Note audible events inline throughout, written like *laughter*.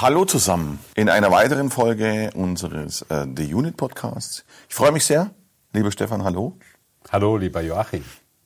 Hallo zusammen in einer weiteren Folge unseres äh, The Unit Podcasts. Ich freue mich sehr, lieber Stefan, hallo. Hallo, lieber Joachim.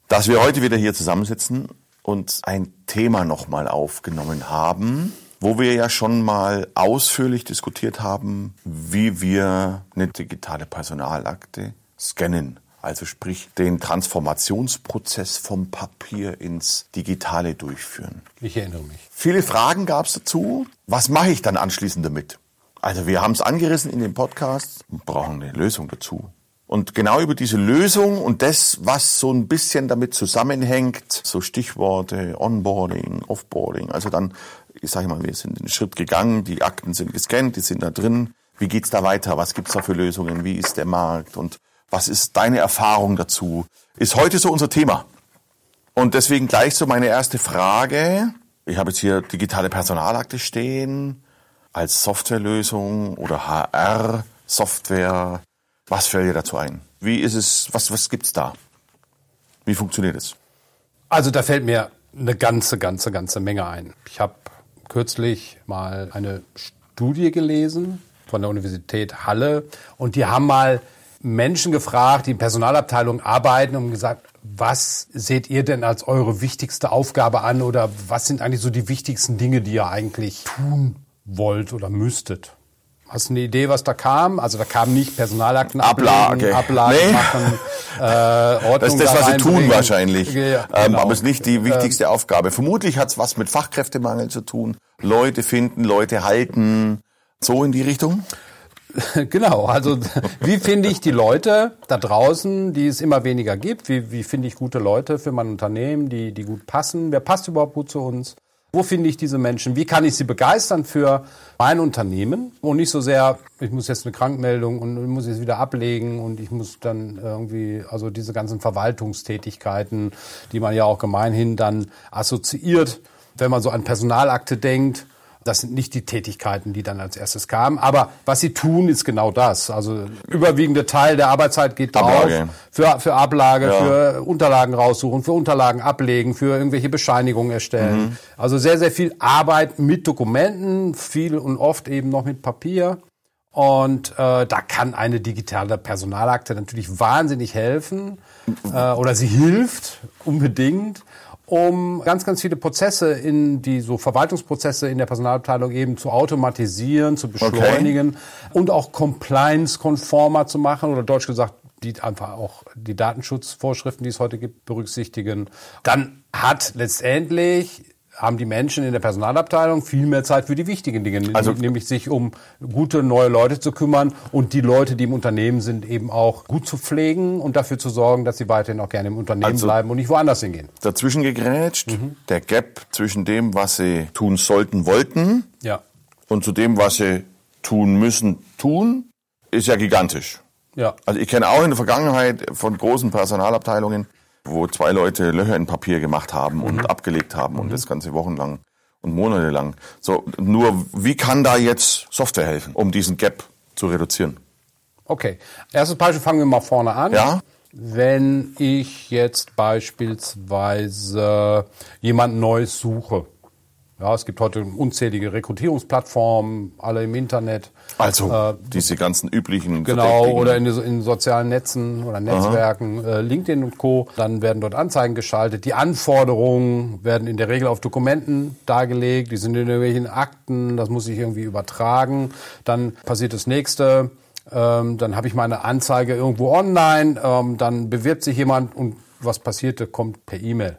Dass wir heute wieder hier zusammensitzen und ein Thema nochmal aufgenommen haben, wo wir ja schon mal ausführlich diskutiert haben, wie wir eine digitale Personalakte scannen. Also sprich den Transformationsprozess vom Papier ins Digitale durchführen. Ich erinnere mich. Viele Fragen gab es dazu. Was mache ich dann anschließend damit? Also wir haben es angerissen in dem Podcast, wir brauchen eine Lösung dazu. Und genau über diese Lösung und das, was so ein bisschen damit zusammenhängt, so Stichworte Onboarding, Offboarding, also dann, ich sage mal, wir sind den Schritt gegangen, die Akten sind gescannt, die sind da drin. Wie geht's da weiter? Was gibt's da für Lösungen? Wie ist der Markt? Und was ist deine Erfahrung dazu? Ist heute so unser Thema. Und deswegen gleich so meine erste Frage. Ich habe jetzt hier digitale Personalakte stehen als Softwarelösung oder HR-Software. Was fällt dir dazu ein? Wie ist es, was, was gibt's da? Wie funktioniert es? Also da fällt mir eine ganze, ganze, ganze Menge ein. Ich habe kürzlich mal eine Studie gelesen von der Universität Halle und die haben mal Menschen gefragt, die in Personalabteilungen arbeiten und gesagt, was seht ihr denn als eure wichtigste Aufgabe an oder was sind eigentlich so die wichtigsten Dinge, die ihr eigentlich tun wollt oder müsstet? Hast du eine Idee, was da kam? Also da kam nicht Personalakten Ablage, Ablage nee. machen, äh, Ordnung Das ist das, was sie tun wahrscheinlich. Ja, ähm, genau. aber es ist nicht die wichtigste ähm, Aufgabe. Vermutlich hat es was mit Fachkräftemangel zu tun. Leute finden, Leute halten. So in die Richtung? *laughs* Genau, also wie finde ich die Leute da draußen, die es immer weniger gibt? Wie, wie finde ich gute Leute für mein Unternehmen, die, die gut passen? Wer passt überhaupt gut zu uns? Wo finde ich diese Menschen? Wie kann ich sie begeistern für mein Unternehmen? Und nicht so sehr, ich muss jetzt eine Krankmeldung und muss jetzt wieder ablegen und ich muss dann irgendwie, also diese ganzen Verwaltungstätigkeiten, die man ja auch gemeinhin dann assoziiert, wenn man so an Personalakte denkt das sind nicht die Tätigkeiten, die dann als erstes kamen. Aber was sie tun, ist genau das. Also überwiegende Teil der Arbeitszeit geht drauf für, für Ablage, ja. für Unterlagen raussuchen, für Unterlagen ablegen, für irgendwelche Bescheinigungen erstellen. Mhm. Also sehr, sehr viel Arbeit mit Dokumenten, viel und oft eben noch mit Papier. Und äh, da kann eine digitale Personalakte natürlich wahnsinnig helfen äh, oder sie hilft unbedingt um ganz, ganz viele Prozesse in die so Verwaltungsprozesse in der Personalabteilung eben zu automatisieren, zu beschleunigen okay. und auch compliance-konformer zu machen oder deutsch gesagt die einfach auch die Datenschutzvorschriften, die es heute gibt, berücksichtigen. Dann hat letztendlich haben die Menschen in der Personalabteilung viel mehr Zeit für die wichtigen Dinge, also, nämlich sich um gute neue Leute zu kümmern und die Leute, die im Unternehmen sind, eben auch gut zu pflegen und dafür zu sorgen, dass sie weiterhin auch gerne im Unternehmen also bleiben und nicht woanders hingehen. Dazwischen gegrätscht, mhm. der Gap zwischen dem, was sie tun sollten, wollten ja. und zu dem, was sie tun müssen, tun, ist ja gigantisch. Ja. Also ich kenne auch in der Vergangenheit von großen Personalabteilungen, wo zwei Leute Löcher in Papier gemacht haben und mhm. abgelegt haben und mhm. das ganze wochenlang und monatelang. So, nur wie kann da jetzt Software helfen, um diesen Gap zu reduzieren? Okay, erstes Beispiel fangen wir mal vorne an. Ja. Wenn ich jetzt beispielsweise jemand Neues suche, ja, es gibt heute unzählige Rekrutierungsplattformen, alle im Internet. Also äh, diese ganzen üblichen. Genau, oder in, in, sozialen Netzen oder Netzwerken, äh, LinkedIn und Co. Dann werden dort Anzeigen geschaltet. Die Anforderungen werden in der Regel auf Dokumenten dargelegt. Die sind in irgendwelchen Akten. Das muss ich irgendwie übertragen. Dann passiert das nächste. Ähm, dann habe ich meine Anzeige irgendwo online. Ähm, dann bewirbt sich jemand und was passierte, kommt per E-Mail.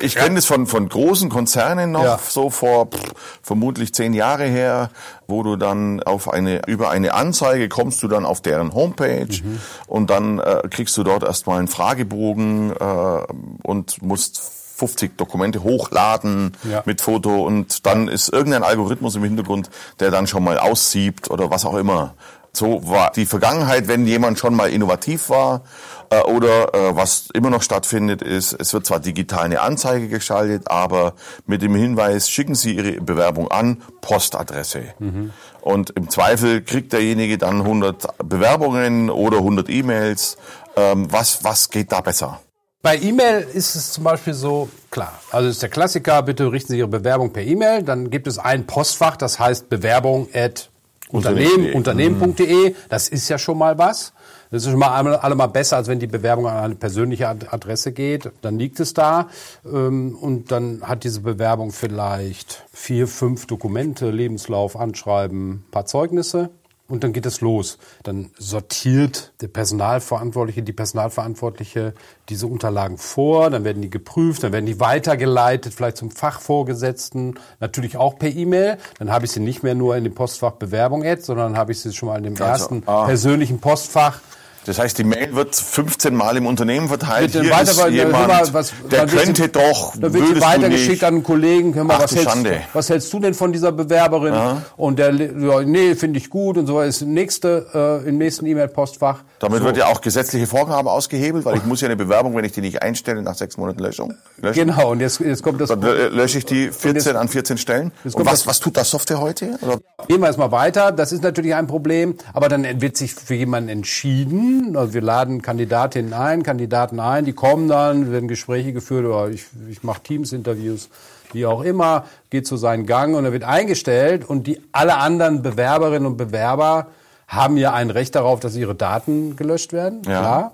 Ich kenne das von, von großen Konzernen noch, ja. so vor pff, vermutlich zehn Jahre her, wo du dann auf eine, über eine Anzeige kommst du dann auf deren Homepage mhm. und dann äh, kriegst du dort erstmal einen Fragebogen äh, und musst 50 Dokumente hochladen ja. mit Foto und dann ist irgendein Algorithmus im Hintergrund, der dann schon mal aussiebt oder was auch immer. So war die Vergangenheit, wenn jemand schon mal innovativ war äh, oder äh, was immer noch stattfindet, ist, es wird zwar digital eine Anzeige geschaltet, aber mit dem Hinweis, schicken Sie Ihre Bewerbung an, Postadresse. Mhm. Und im Zweifel kriegt derjenige dann 100 Bewerbungen oder 100 E-Mails. Ähm, was, was geht da besser? Bei E-Mail ist es zum Beispiel so, klar, also ist der Klassiker, bitte richten Sie Ihre Bewerbung per E-Mail, dann gibt es ein Postfach, das heißt Bewerbung at Unternehmen, Unternehmen.de, das ist ja schon mal was. Das ist schon mal allemal besser, als wenn die Bewerbung an eine persönliche Adresse geht. Dann liegt es da ähm, und dann hat diese Bewerbung vielleicht vier, fünf Dokumente, Lebenslauf, Anschreiben, paar Zeugnisse. Und dann geht es los. Dann sortiert der Personalverantwortliche, die Personalverantwortliche diese Unterlagen vor, dann werden die geprüft, dann werden die weitergeleitet, vielleicht zum Fachvorgesetzten, natürlich auch per E-Mail. Dann habe ich sie nicht mehr nur in dem Postfach Bewerbung Ad, sondern habe ich sie schon mal in dem also, ersten ah. persönlichen Postfach das heißt, die Mail wird 15 Mal im Unternehmen verteilt. Hier weiter, ist jemand, mal, was, der könnte sie, doch, Da wird sie weitergeschickt an einen Kollegen. Hör mal, Ach, was, hältst, was hältst du denn von dieser Bewerberin? Aha. Und der, ja, nee, finde ich gut und so ist nächste äh, im nächsten E-Mail-Postfach. Damit so. wird ja auch gesetzliche Vorgabe ausgehebelt, weil ich muss ja eine Bewerbung, wenn ich die nicht einstelle, nach sechs Monaten Löschung. Löschen. Genau. Und jetzt, jetzt kommt das. Dann lösche ich die 14 jetzt, an 14 Stellen. Und was, was tut das Software heute? Oder? Gehen wir erstmal weiter. Das ist natürlich ein Problem, aber dann wird sich für jemanden entschieden. Also wir laden Kandidatinnen ein, Kandidaten ein, die kommen dann, werden Gespräche geführt oder ich, ich mache Teams-Interviews, wie auch immer, geht zu seinen Gang und er wird eingestellt und die alle anderen Bewerberinnen und Bewerber haben ja ein Recht darauf, dass ihre Daten gelöscht werden, ja. klar.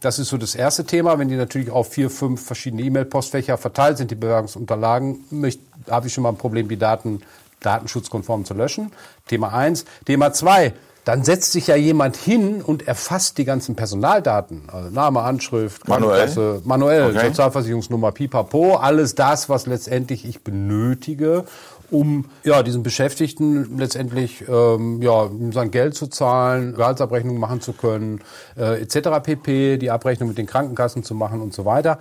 Das ist so das erste Thema. Wenn die natürlich auf vier, fünf verschiedene E-Mail-Postfächer verteilt sind, die Bewerbungsunterlagen, habe ich schon mal ein Problem, die Daten datenschutzkonform zu löschen. Thema eins. Thema zwei dann setzt sich ja jemand hin und erfasst die ganzen Personaldaten, also Name, Anschrift, manuell, manuell okay. Sozialversicherungsnummer, Pipapo, alles das, was letztendlich ich benötige, um ja diesen Beschäftigten letztendlich ähm, ja sein Geld zu zahlen, Gehaltsabrechnung machen zu können, äh, etc. pp, die Abrechnung mit den Krankenkassen zu machen und so weiter.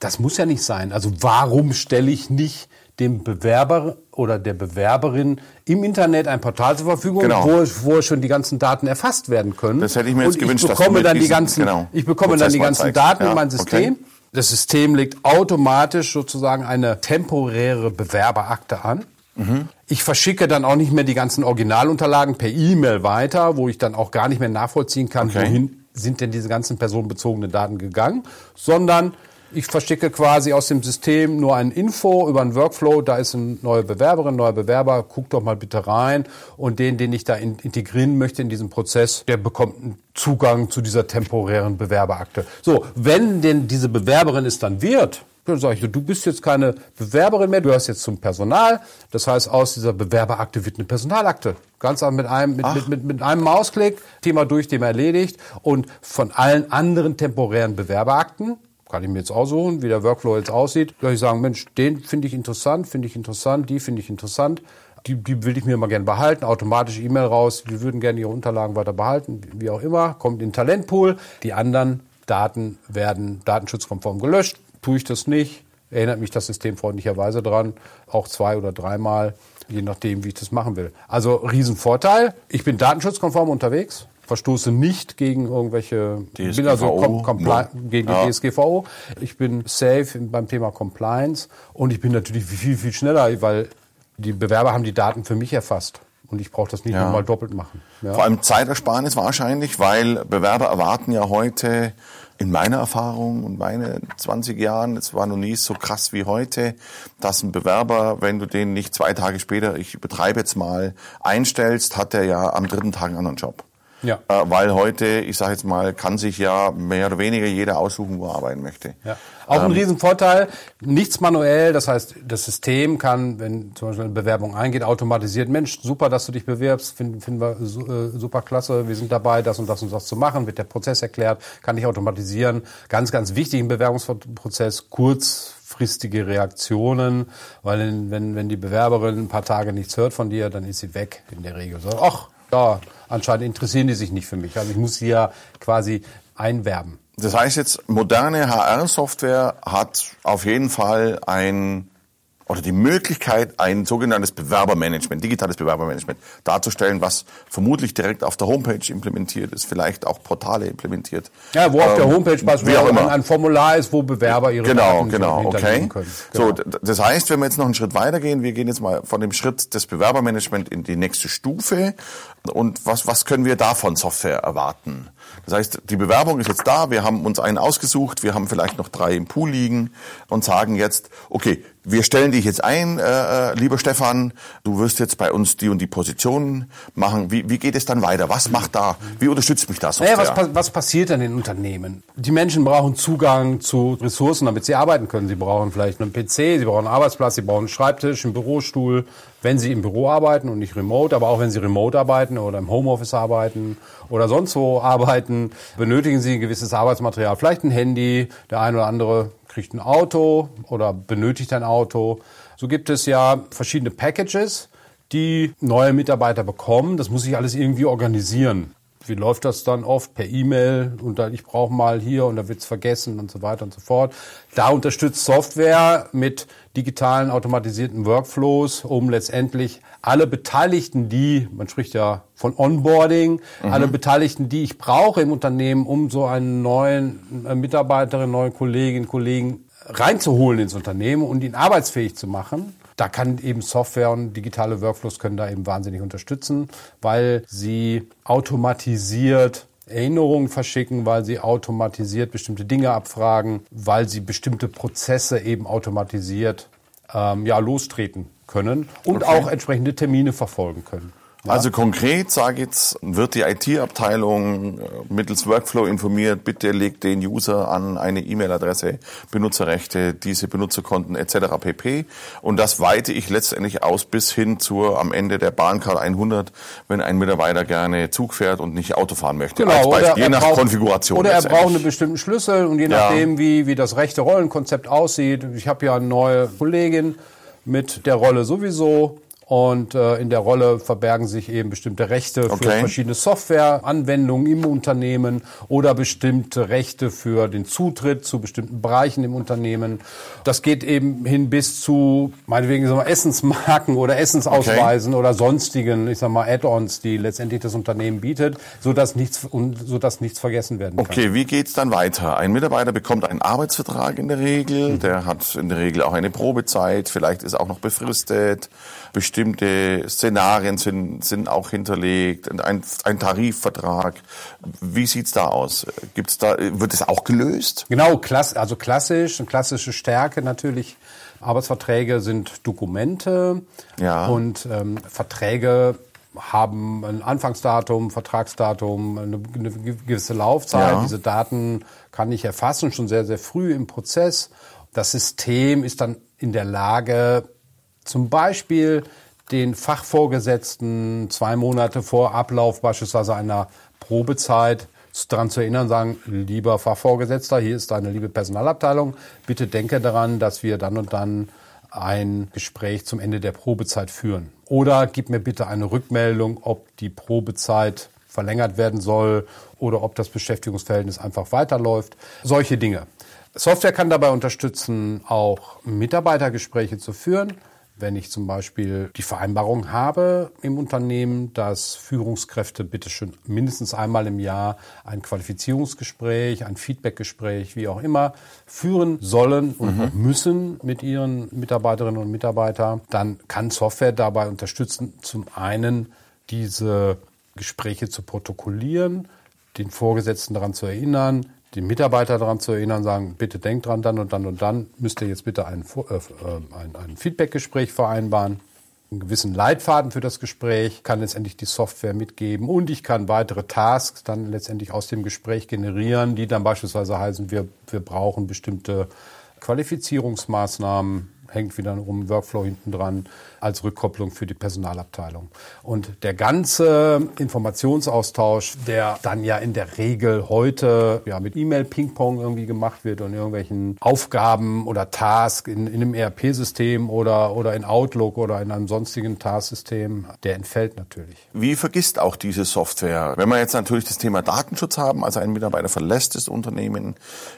Das muss ja nicht sein. Also warum stelle ich nicht dem Bewerber oder der Bewerberin im Internet ein Portal zur Verfügung, genau. wo, wo schon die ganzen Daten erfasst werden können. Das hätte ich mir jetzt und gewünscht, ich bekomme dann die ganzen, genau, ich bekomme dann die ganzen Daten ja, in mein System. Okay. Das System legt automatisch sozusagen eine temporäre Bewerberakte an. Mhm. Ich verschicke dann auch nicht mehr die ganzen Originalunterlagen per E-Mail weiter, wo ich dann auch gar nicht mehr nachvollziehen kann, okay. wohin sind denn diese ganzen personenbezogenen Daten gegangen, sondern ich verschicke quasi aus dem System nur ein Info über einen Workflow. Da ist eine neue Bewerberin, neuer Bewerber. Guck doch mal bitte rein. Und den, den ich da integrieren möchte in diesem Prozess, der bekommt einen Zugang zu dieser temporären Bewerberakte. So, wenn denn diese Bewerberin es dann wird, dann sage ich, du bist jetzt keine Bewerberin mehr, du hast jetzt zum Personal. Das heißt, aus dieser Bewerberakte wird eine Personalakte. Ganz mit einem, mit, mit, mit, mit einem Mausklick, Thema durch, Thema erledigt. Und von allen anderen temporären Bewerberakten kann ich mir jetzt aussuchen, wie der Workflow jetzt aussieht. Soll ich sagen, Mensch, den finde ich interessant, finde ich interessant, die finde ich interessant. Die, die will ich mir mal gerne behalten, automatisch E-Mail raus, die würden gerne ihre Unterlagen weiter behalten, wie auch immer, kommt in den Talentpool. Die anderen Daten werden datenschutzkonform gelöscht. Tue ich das nicht, erinnert mich das System freundlicherweise dran, auch zwei oder dreimal, je nachdem, wie ich das machen will. Also Riesenvorteil. Ich bin datenschutzkonform unterwegs verstoße nicht gegen irgendwelche DSGVO, bin also no. gegen die ja. DSGVO. Ich bin safe beim Thema Compliance und ich bin natürlich viel, viel schneller, weil die Bewerber haben die Daten für mich erfasst. Und ich brauche das nicht ja. nochmal doppelt machen. Ja. Vor allem Zeitersparnis wahrscheinlich, weil Bewerber erwarten ja heute in meiner Erfahrung und meine 20 Jahren, es war noch nie so krass wie heute, dass ein Bewerber, wenn du den nicht zwei Tage später, ich übertreibe jetzt mal, einstellst, hat er ja am dritten Tag einen anderen Job. Ja. Äh, weil heute, ich sage jetzt mal, kann sich ja mehr oder weniger jeder aussuchen, wo er arbeiten möchte. Ja. Auch ein ähm, Riesenvorteil, nichts manuell, das heißt, das System kann, wenn zum Beispiel eine Bewerbung eingeht, automatisiert, Mensch, super, dass du dich bewirbst, finden, finden wir äh, super klasse, wir sind dabei, das und das und das zu machen, wird der Prozess erklärt, kann ich automatisieren. Ganz, ganz wichtig im Bewerbungsprozess, kurzfristige Reaktionen, weil wenn, wenn die Bewerberin ein paar Tage nichts hört von dir, dann ist sie weg in der Regel. So, ach, ja, anscheinend interessieren die sich nicht für mich. Also ich muss sie ja quasi einwerben. Das heißt jetzt, moderne HR-Software hat auf jeden Fall ein oder die Möglichkeit, ein sogenanntes Bewerbermanagement, digitales Bewerbermanagement darzustellen, was vermutlich direkt auf der Homepage implementiert ist, vielleicht auch Portale implementiert. Ja, wo auf der Ähm, Homepage beispielsweise ein, Formular ist, wo Bewerber ihre Genau, Daten genau, okay. können. So, Genau. d- das heißt, wenn wir jetzt noch einen Schritt weitergehen, wir gehen jetzt mal von dem Schritt des Bewerbermanagement in die nächste Stufe. Und was, was können wir da von Software erwarten? Das heißt, die Bewerbung ist jetzt da, wir haben uns einen ausgesucht, wir haben vielleicht noch drei im Pool liegen und sagen jetzt, okay, wir stellen dich jetzt ein, äh, äh, lieber Stefan, du wirst jetzt bei uns die und die Position machen. Wie, wie geht es dann weiter? Was macht da? Wie unterstützt mich da Software? Naja, was, was passiert dann in Unternehmen? Die Menschen brauchen Zugang zu Ressourcen, damit sie arbeiten können. Sie brauchen vielleicht einen PC, sie brauchen einen Arbeitsplatz, sie brauchen einen Schreibtisch, einen Bürostuhl, wenn sie im Büro arbeiten und nicht remote, aber auch wenn sie remote arbeiten oder im Homeoffice arbeiten oder sonst wo arbeiten, benötigen sie ein gewisses Arbeitsmaterial. Vielleicht ein Handy, der eine oder andere kriegt ein Auto oder benötigt ein Auto. So gibt es ja verschiedene Packages, die neue Mitarbeiter bekommen. Das muss sich alles irgendwie organisieren. Wie läuft das dann oft? Per E-Mail und dann ich brauche mal hier und da wird's vergessen und so weiter und so fort. Da unterstützt Software mit digitalen automatisierten Workflows, um letztendlich alle Beteiligten, die, man spricht ja von Onboarding, alle Beteiligten, die ich brauche im Unternehmen, um so einen neuen äh, Mitarbeiterin, neuen Kolleginnen, Kollegen reinzuholen ins Unternehmen und ihn arbeitsfähig zu machen. Da kann eben Software und digitale Workflows können da eben wahnsinnig unterstützen, weil sie automatisiert Erinnerungen verschicken, weil sie automatisiert bestimmte Dinge abfragen, weil sie bestimmte Prozesse eben automatisiert ähm, ja, lostreten können und Okay. auch entsprechende Termine verfolgen können. Also konkret sage ich jetzt, wird die IT-Abteilung äh, mittels Workflow informiert, bitte legt den User an eine E-Mail-Adresse, Benutzerrechte, diese Benutzerkonten etc. pp. Und das weite ich letztendlich aus bis hin zur am Ende der Bahncard 100, wenn ein Mitarbeiter gerne Zug fährt und nicht Auto fahren möchte. Als Beispiel, je nach braucht, Konfiguration. Oder er braucht einen bestimmten Schlüssel und je Ja. nachdem, wie, wie das rechte Rollenkonzept aussieht. Ich habe ja eine neue Kollegin mit der Rolle sowieso. Und äh, in der Rolle verbergen sich eben bestimmte Rechte für Okay. verschiedene Softwareanwendungen im Unternehmen oder bestimmte Rechte für den Zutritt zu bestimmten Bereichen im Unternehmen. Das geht eben hin bis zu, meinetwegen, sagen wir, Essensmarken oder Essensausweisen oder sonstigen, ich sag mal, Add-ons, die letztendlich das Unternehmen bietet, so dass nichts, und so dass nichts vergessen werden kann. Okay, wie geht's dann weiter? Ein Mitarbeiter bekommt einen Arbeitsvertrag in der Regel, der hat in der Regel auch eine Probezeit, vielleicht ist auch noch befristet, bestimmte Szenarien sind, sind auch hinterlegt, ein, ein Tarifvertrag. Wie sieht's da aus? Gibt's da, wird es auch gelöst? Genau, klass, also klassisch, eine klassische Stärke natürlich. Arbeitsverträge sind Dokumente Ja. und ähm, Verträge haben ein Anfangsdatum, Vertragsdatum, eine, eine gewisse Laufzeit. Ja. Diese Daten kann ich erfassen, schon sehr, sehr früh im Prozess. Das System ist dann in der Lage, zum Beispiel den Fachvorgesetzten zwei Monate vor Ablauf beispielsweise einer Probezeit daran zu erinnern, sagen, lieber Fachvorgesetzter, hier ist deine liebe Personalabteilung, bitte denke daran, dass wir dann und dann ein Gespräch zum Ende der Probezeit führen. Oder gib mir bitte eine Rückmeldung, ob die Probezeit verlängert werden soll oder ob das Beschäftigungsverhältnis einfach weiterläuft. Solche Dinge. Software kann dabei unterstützen, auch Mitarbeitergespräche zu führen. Wenn ich zum Beispiel die Vereinbarung habe im Unternehmen, dass Führungskräfte bitte schon mindestens einmal im Jahr ein Qualifizierungsgespräch, ein Feedbackgespräch, wie auch immer, führen sollen und auch müssen mit ihren Mitarbeiterinnen und Mitarbeitern, dann kann Software dabei unterstützen, zum einen diese Gespräche zu protokollieren, den Vorgesetzten daran zu erinnern, den Mitarbeiter daran zu erinnern, sagen, bitte denkt dran, dann und dann und dann müsst ihr jetzt bitte ein, äh, äh, ein, ein Feedbackgespräch vereinbaren. Einen gewissen Leitfaden für das Gespräch kann letztendlich die Software mitgeben und ich kann weitere Tasks dann letztendlich aus dem Gespräch generieren, die dann beispielsweise heißen, wir, wir brauchen bestimmte Qualifizierungsmaßnahmen, hängt wieder um Workflow hinten dran, als Rückkopplung für die Personalabteilung. Und der ganze Informationsaustausch, der dann ja in der Regel heute ja mit E-Mail-Ping-Pong irgendwie gemacht wird und irgendwelchen Aufgaben oder Tasks in, in einem ERP-System oder, oder in Outlook oder in einem sonstigen Task-System, der entfällt natürlich. Wie vergisst auch diese Software? Wenn wir jetzt natürlich das Thema Datenschutz haben, also ein Mitarbeiter verlässt das Unternehmen,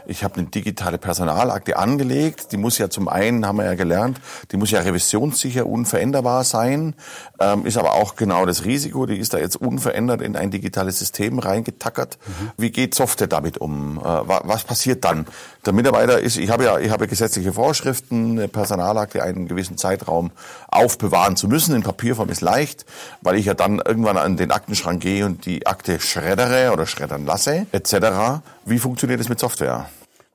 ich habe eine digitale Personalakte angelegt, die muss ja zum einen, haben wir ja gelernt, die muss ja revisionssicher, unveränderbar sein, ähm, ist aber auch genau das Risiko, die ist da jetzt unverändert in ein digitales System reingetackert. Mhm. Wie geht Software damit um? Äh, was passiert dann? Der Mitarbeiter ist, ich habe ja, ich habe gesetzliche Vorschriften, eine Personalakte einen gewissen Zeitraum aufbewahren zu müssen. In Papierform ist leicht, weil ich ja dann irgendwann an den Aktenschrank gehe und die Akte schreddere oder schreddern lasse, etc. Wie funktioniert es mit Software?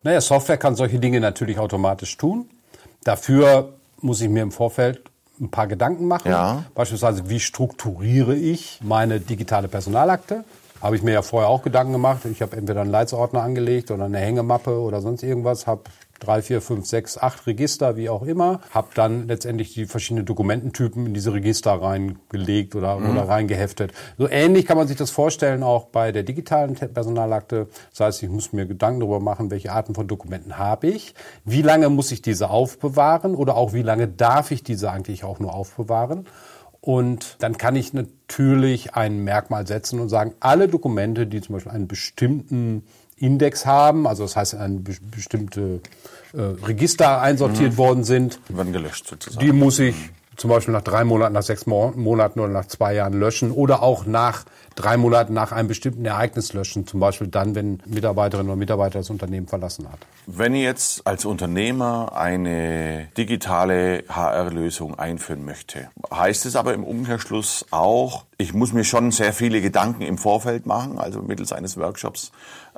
Naja, Software kann solche Dinge natürlich automatisch tun. Dafür muss ich mir im Vorfeld ein paar Gedanken machen. Ja. Beispielsweise, wie strukturiere ich meine digitale Personalakte? Habe ich mir ja vorher auch Gedanken gemacht. Ich habe entweder einen Leitsordner angelegt oder eine Hängemappe oder sonst irgendwas, habe drei, vier, fünf, sechs, acht Register, wie auch immer. Habe dann letztendlich die verschiedenen Dokumententypen in diese Register reingelegt oder, mhm. oder reingeheftet. So ähnlich kann man sich das vorstellen auch bei der digitalen Personalakte. Das heißt, ich muss mir Gedanken darüber machen, welche Arten von Dokumenten habe ich, wie lange muss ich diese aufbewahren oder auch wie lange darf ich diese eigentlich auch nur aufbewahren. Und dann kann ich natürlich ein Merkmal setzen und sagen, alle Dokumente, die zum Beispiel einen bestimmten Index haben, also das heißt, ein bestimmte äh, Register einsortiert mhm. worden sind. Die werden gelöscht sozusagen. Die muss ich zum Beispiel nach drei Monaten, nach sechs Monaten oder nach zwei Jahren löschen oder auch nach drei Monaten nach einem bestimmten Ereignis löschen, zum Beispiel dann, wenn Mitarbeiterin oder Mitarbeiter das Unternehmen verlassen hat. Wenn ich jetzt als Unternehmer eine digitale HR-Lösung einführen möchte, heißt es aber im Umkehrschluss auch, ich muss mir schon sehr viele Gedanken im Vorfeld machen, also mittels eines Workshops,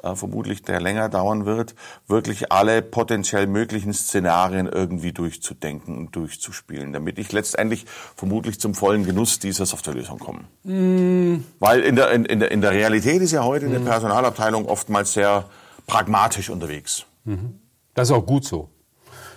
äh, vermutlich der länger dauern wird, wirklich alle potenziell möglichen Szenarien irgendwie durchzudenken und durchzuspielen, damit ich letztendlich vermutlich zum vollen Genuss dieser Softwarelösung komme. Mm. Weil in der, in, in, der, in der Realität ist ja heute mm. eine Personalabteilung oftmals sehr pragmatisch unterwegs. Mhm. Das ist auch gut so.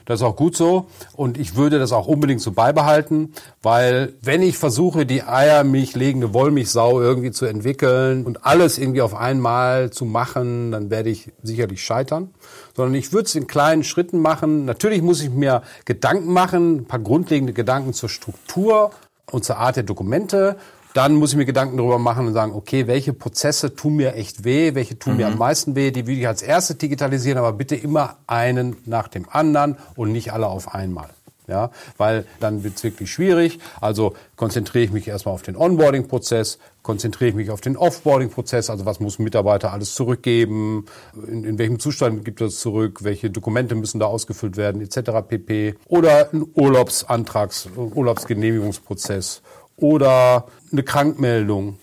Das ist auch gut so und ich würde das auch unbedingt so beibehalten, weil wenn ich versuche, die Eiermilch legende Wollmilchsau irgendwie zu entwickeln und alles irgendwie auf einmal zu machen, dann werde ich sicherlich scheitern. Sondern ich würde es in kleinen Schritten machen. Natürlich muss ich mir Gedanken machen, ein paar grundlegende Gedanken zur Struktur und zur Art der Dokumente dann muss ich mir Gedanken darüber machen und sagen, okay, welche Prozesse tun mir echt weh, welche tun mhm. mir am meisten weh, die will ich als erstes digitalisieren, aber bitte immer einen nach dem anderen und nicht alle auf einmal. Ja, weil dann wird es wirklich schwierig. Also konzentriere ich mich erstmal auf den Onboarding-Prozess, konzentriere ich mich auf den Offboarding-Prozess, also was muss ein Mitarbeiter alles zurückgeben, in, in welchem Zustand gibt es zurück, welche Dokumente müssen da ausgefüllt werden, etc. pp. Oder ein Urlaubsantrags-, Urlaubsgenehmigungsprozess oder eine Krankmeldung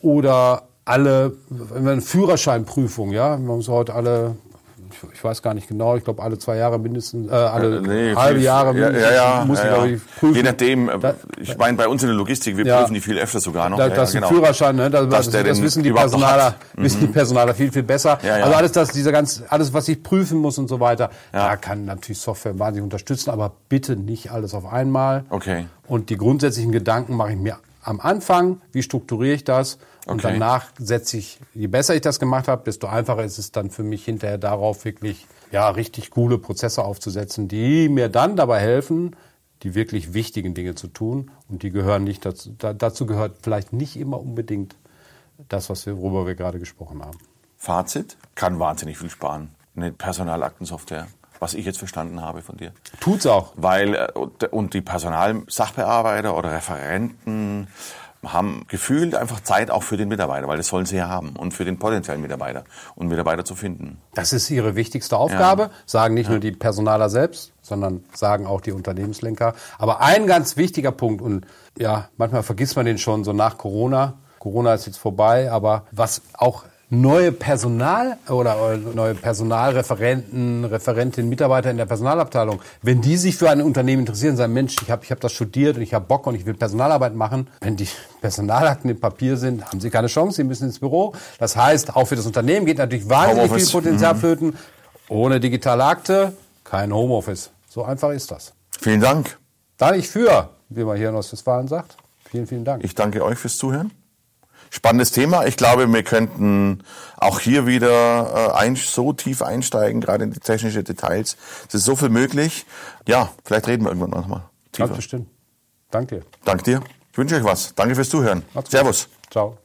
oder alle, eine Führerscheinprüfung, ja, man muss heute alle ich weiß gar nicht genau, ich glaube alle zwei Jahre mindestens, äh, alle nee, halbe Jahre mindestens ja, ja, muss ja, ich, ich prüfen. Je nachdem, da, ich meine bei uns in der Logistik, wir prüfen die viel öfter sogar noch. Da, das ist genau. ein Führerschein, ne? das, das, das wissen die Personaler, wissen die mhm. Personaler viel, viel besser. Also alles das, dieser ganz, alles was ich prüfen muss und so weiter, da kann natürlich Software wahnsinnig unterstützen, aber bitte nicht alles auf einmal. Okay. Und die grundsätzlichen Gedanken mache ich mir am Anfang, wie strukturiere ich das? Und okay. danach setze ich, je besser ich das gemacht habe, desto einfacher ist es dann für mich hinterher darauf wirklich, ja, richtig coole Prozesse aufzusetzen, die mir dann dabei helfen, die wirklich wichtigen Dinge zu tun. Und die gehören nicht dazu, da, dazu gehört vielleicht nicht immer unbedingt das, was wir, worüber wir gerade gesprochen haben. Fazit, kann wahnsinnig viel sparen. Eine Personalaktensoftware was ich jetzt verstanden habe von dir. Tut's auch. Weil, äh, und die Personalsachbearbeiter oder Referenten haben gefühlt einfach Zeit auch für den Mitarbeiter, weil das sollen sie ja haben und für den potenziellen Mitarbeiter und Mitarbeiter zu finden. Das ist ihre wichtigste Aufgabe, ja. sagen nicht ja. nur die Personaler selbst, sondern sagen auch die Unternehmenslenker. Aber ein ganz wichtiger Punkt und ja, manchmal vergisst man den schon so nach Corona. Corona ist jetzt vorbei, aber was auch neue Personal oder neue Personalreferenten, Referentinnen, Mitarbeiter in der Personalabteilung, wenn die sich für ein Unternehmen interessieren, sagen, Mensch, ich habe ich hab das studiert und ich habe Bock und ich will Personalarbeit machen, wenn die Personalakten im Papier sind, haben sie keine Chance, sie müssen ins Büro. Das heißt, auch für das Unternehmen geht natürlich wahnsinnig viel Potenzial mhm. flöten. Ohne digitale Akte kein Homeoffice. So einfach ist das. Vielen Dank. Da ich für, wie man hier in Ostwestfalen sagt. Vielen, vielen Dank. Ich danke euch fürs Zuhören spannendes Thema. Ich glaube, wir könnten auch hier wieder äh, ein, so tief einsteigen, gerade in die technischen Details. Es ist so viel möglich. Ja, vielleicht reden wir irgendwann nochmal. Ganz bestimmt. Danke. Danke dir. Ich wünsche euch was. Danke fürs Zuhören. Servus. Ciao.